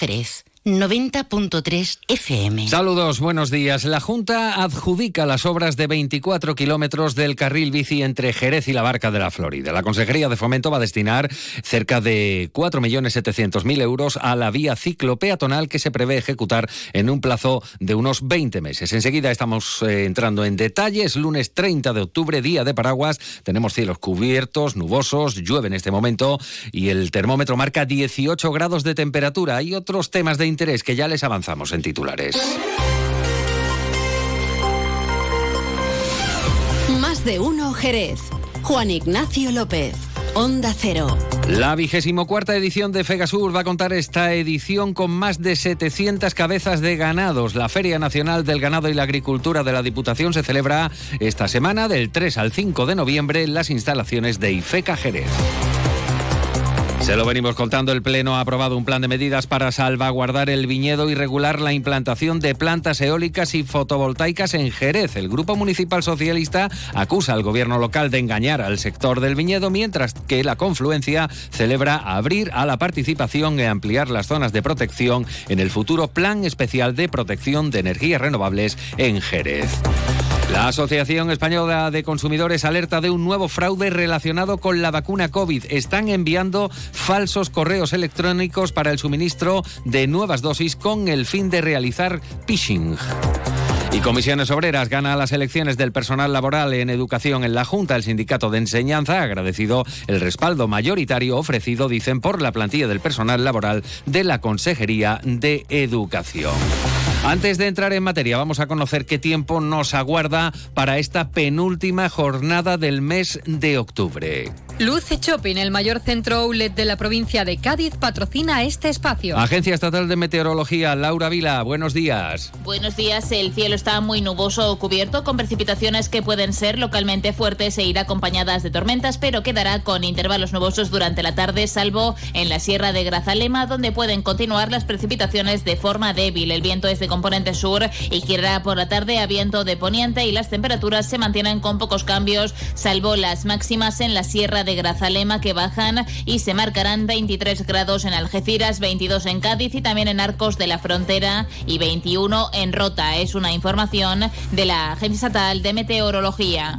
Jerez. 90.3 FM. Saludos, buenos días. La Junta adjudica las obras de 24 kilómetros del carril bici entre Jerez y la Barca de la Florida. La Consejería de Fomento va a destinar cerca de 4.700.000 euros a la vía ciclopeatonal que se prevé ejecutar en un plazo de unos 20 meses. Enseguida estamos eh, entrando en detalles. Lunes 30 de octubre, día de paraguas. Tenemos cielos cubiertos, nubosos, llueve en este momento y el termómetro marca 18 grados de temperatura. Hay otros temas de interés que ya les avanzamos en titulares. Más de uno Jerez. Juan Ignacio López. Onda Cero. La vigésimo cuarta edición de Fegasur va a contar esta edición con más de 700 cabezas de ganados. La Feria Nacional del Ganado y la Agricultura de la Diputación se celebra esta semana del 3 al 5 de noviembre en las instalaciones de IFECA Jerez. Se lo venimos contando, el Pleno ha aprobado un plan de medidas para salvaguardar el viñedo y regular la implantación de plantas eólicas y fotovoltaicas en Jerez. El Grupo Municipal Socialista acusa al gobierno local de engañar al sector del viñedo, mientras que la confluencia celebra abrir a la participación y ampliar las zonas de protección en el futuro Plan Especial de Protección de Energías Renovables en Jerez. La Asociación Española de Consumidores alerta de un nuevo fraude relacionado con la vacuna COVID. Están enviando falsos correos electrónicos para el suministro de nuevas dosis con el fin de realizar phishing. Y Comisiones Obreras gana las elecciones del personal laboral en educación en la Junta. El sindicato de enseñanza ha agradecido el respaldo mayoritario ofrecido, dicen, por la plantilla del personal laboral de la Consejería de Educación. Antes de entrar en materia, vamos a conocer qué tiempo nos aguarda para esta penúltima jornada del mes de octubre. Luce Shopping, el mayor centro outlet de la provincia de Cádiz, patrocina este espacio. Agencia Estatal de Meteorología, Laura Vila, buenos días. Buenos días, el cielo está muy nuboso o cubierto con precipitaciones que pueden ser localmente fuertes e ir acompañadas de tormentas, pero quedará con intervalos nubosos durante la tarde, salvo en la Sierra de Grazalema, donde pueden continuar las precipitaciones de forma débil. El viento es de componente sur y girará por la tarde a viento de poniente y las temperaturas se mantienen con pocos cambios, salvo las máximas en la Sierra de Grazalema que bajan y se marcarán 23 grados en Algeciras, 22 en Cádiz y también en Arcos de la Frontera y 21 en Rota. Es una información de la Agencia Estatal de Meteorología.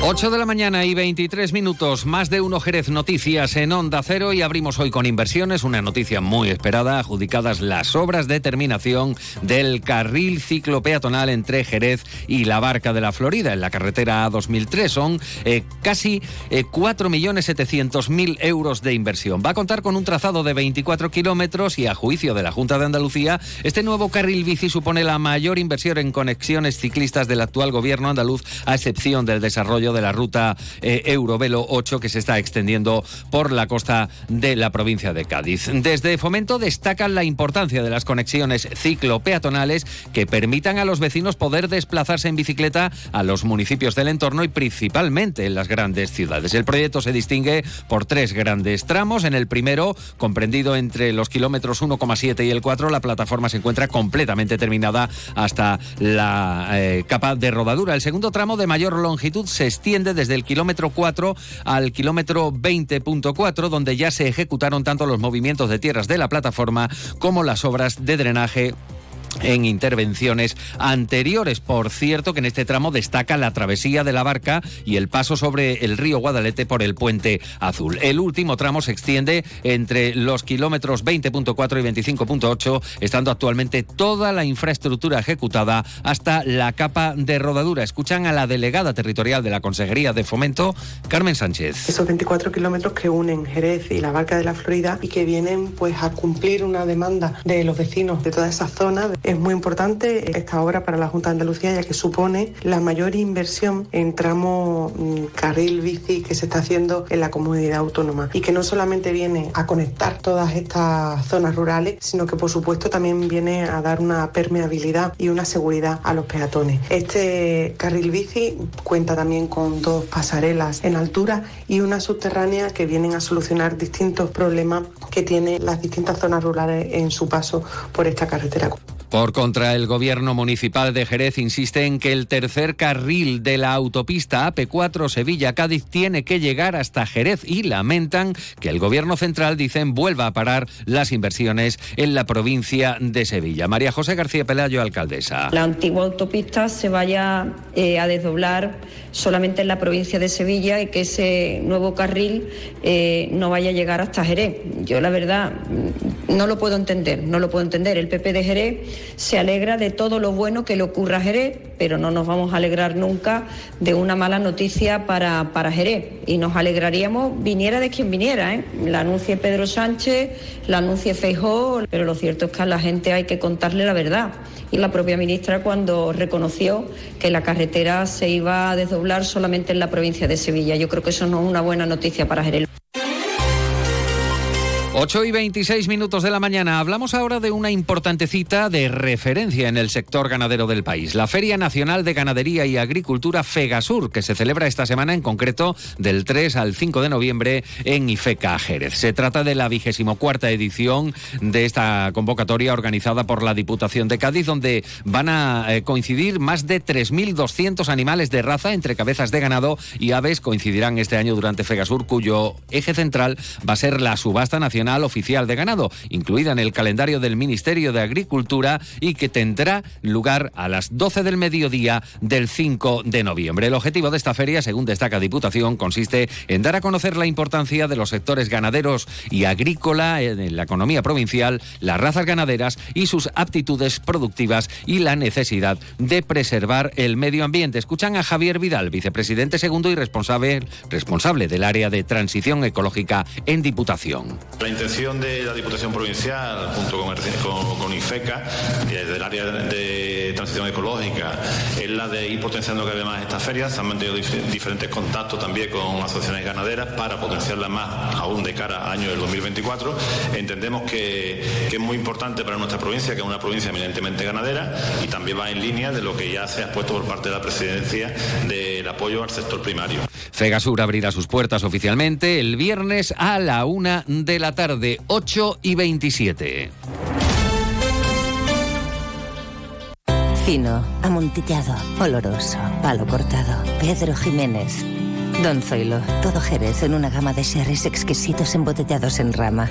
8 de la mañana y 23 minutos, más de uno Jerez Noticias en Onda Cero y abrimos hoy con inversiones, una noticia muy esperada, adjudicadas las obras de terminación del carril ciclopeatonal entre Jerez y la Barca de la Florida en la carretera A2003. Son eh, casi eh, 4.700.000 euros de inversión. Va a contar con un trazado de 24 kilómetros y a juicio de la Junta de Andalucía, este nuevo carril bici supone la mayor inversión en conexiones ciclistas del actual gobierno andaluz, a excepción del desarrollo de la ruta eh, Eurovelo 8 que se está extendiendo por la costa de la provincia de Cádiz. Desde Fomento destacan la importancia de las conexiones ciclopeatonales que permitan a los vecinos poder desplazarse en bicicleta a los municipios del entorno y principalmente en las grandes ciudades. El proyecto se distingue por tres grandes tramos. En el primero, comprendido entre los kilómetros 1,7 y el 4, la plataforma se encuentra completamente terminada hasta la eh, capa de rodadura. El segundo tramo de mayor longitud se extiende desde el kilómetro 4 al kilómetro 20.4, donde ya se ejecutaron tanto los movimientos de tierras de la plataforma como las obras de drenaje en intervenciones anteriores. Por cierto, que en este tramo destaca la travesía de la barca y el paso sobre el río Guadalete por el puente azul. El último tramo se extiende entre los kilómetros 20.4 y 25.8, estando actualmente toda la infraestructura ejecutada hasta la capa de rodadura. Escuchan a la delegada territorial de la Consejería de Fomento, Carmen Sánchez. Esos 24 kilómetros que unen Jerez y la barca de la Florida y que vienen pues a cumplir una demanda de los vecinos de toda esa zona Es muy importante esta obra para la Junta de Andalucía ya que supone la mayor inversión en tramo mm, carril bici que se está haciendo en la comunidad autónoma y que no solamente viene a conectar todas estas zonas rurales, sino que por supuesto también viene a dar una permeabilidad y una seguridad a los peatones. Este carril bici cuenta también con dos pasarelas en altura y una subterránea que vienen a solucionar distintos problemas que tienen las distintas zonas rurales en su paso por esta carretera. Por contra, el gobierno municipal de Jerez insiste en que el tercer carril de la autopista AP4 Sevilla-Cádiz tiene que llegar hasta Jerez y lamentan que el gobierno central, dicen, vuelva a parar las inversiones en la provincia de Sevilla. María José García Pelayo, alcaldesa. La antigua autopista se vaya eh, a desdoblar solamente en la provincia de Sevilla y que ese nuevo carril eh, no vaya a llegar hasta Jerez. Yo la verdad no lo puedo entender, no lo puedo entender. El PP de Jerez se alegra de todo lo bueno que le ocurra a Jerez, pero no nos vamos a alegrar nunca de una mala noticia para, para Jerez. Y nos alegraríamos viniera de quien viniera, ¿eh? la anuncie Pedro Sánchez, la anuncie Feijó, pero lo cierto es que a la gente hay que contarle la verdad. Y la propia ministra cuando reconoció que la carretera se iba a desdoblar solamente en la provincia de Sevilla. Yo creo que eso no es una buena noticia para Jerez. 8 y 26 minutos de la mañana. Hablamos ahora de una importante cita de referencia en el sector ganadero del país. La Feria Nacional de Ganadería y Agricultura Fegasur, que se celebra esta semana en concreto del 3 al 5 de noviembre en Ifeca, Jerez. Se trata de la vigésimo cuarta edición de esta convocatoria organizada por la Diputación de Cádiz, donde van a eh, coincidir más de 3.200 animales de raza entre cabezas de ganado y aves. Coincidirán este año durante Fegasur, cuyo eje central va a ser la subasta nacional Oficial de Ganado, incluida en el calendario del Ministerio de Agricultura y que tendrá lugar a las 12 del mediodía del 5 de noviembre. El objetivo de esta feria, según destaca Diputación, consiste en dar a conocer la importancia de los sectores ganaderos y agrícola en la economía provincial, las razas ganaderas y sus aptitudes productivas y la necesidad de preservar el medio ambiente. Escuchan a Javier Vidal, vicepresidente segundo y responsable, responsable del área de transición ecológica en Diputación. Intención de la Diputación Provincial, junto con, con, IFECA, del área de transición ecológica, es la de ir potenciando cada vez más estas ferias. Se han mantenido diferentes contactos también con asociaciones ganaderas para potenciarlas más aún de cara al año del 2024. Entendemos que, que es muy importante para nuestra provincia, que es una provincia eminentemente ganadera y también va en línea de lo que ya se ha expuesto por parte de la presidencia apoyo al sector primario. Fegasur abrirá sus puertas oficialmente el viernes a la una de la tarde de 8 y 27. Fino, amontillado, oloroso, palo cortado. Pedro Jiménez. Don Zoilo, todo Jerez en una gama de sherries exquisitos embotellados en rama.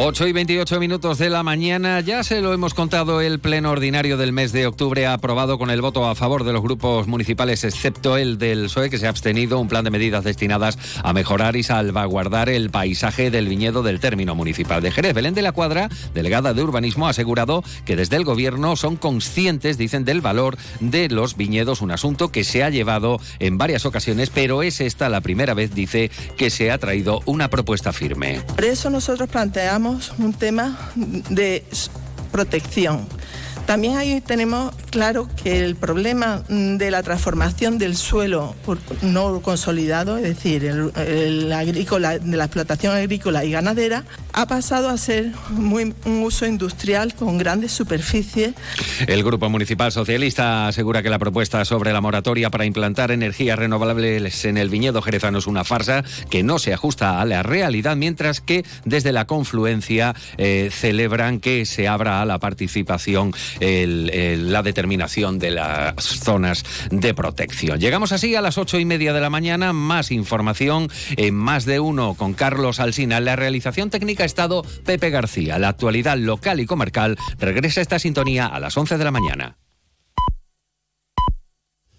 8 y 28 minutos de la mañana, ya se lo hemos contado, el pleno ordinario del mes de octubre ha aprobado con el voto a favor de los grupos municipales, excepto el del PSOE, que se ha abstenido, un plan de medidas destinadas a mejorar y salvaguardar el paisaje del viñedo del término municipal de Jerez. Belén de la Cuadra, delegada de urbanismo, ha asegurado que desde el gobierno son conscientes, dicen, del valor de los viñedos, un asunto que se ha llevado en varias ocasiones, pero es esta la primera vez, dice, que se ha traído una propuesta firme. Por eso nosotros planteamos un tema de protección. También ahí tenemos claro que el problema de la transformación del suelo no consolidado, es decir, el, agrícola, de la explotación agrícola y ganadera, ha pasado a ser un uso industrial con grandes superficies. El Grupo Municipal Socialista asegura que la propuesta sobre la moratoria para implantar energías renovables en el viñedo jerezano es una farsa que no se ajusta a la realidad, mientras que desde la confluencia eh, celebran que se abra a la participación la determinación de las zonas de protección. Llegamos así a las ocho y media de la mañana. Más información en más de uno con Carlos Alsina. la realización técnica ha estado Pepe García. La actualidad local y comarcal regresa esta sintonía a las once de la mañana.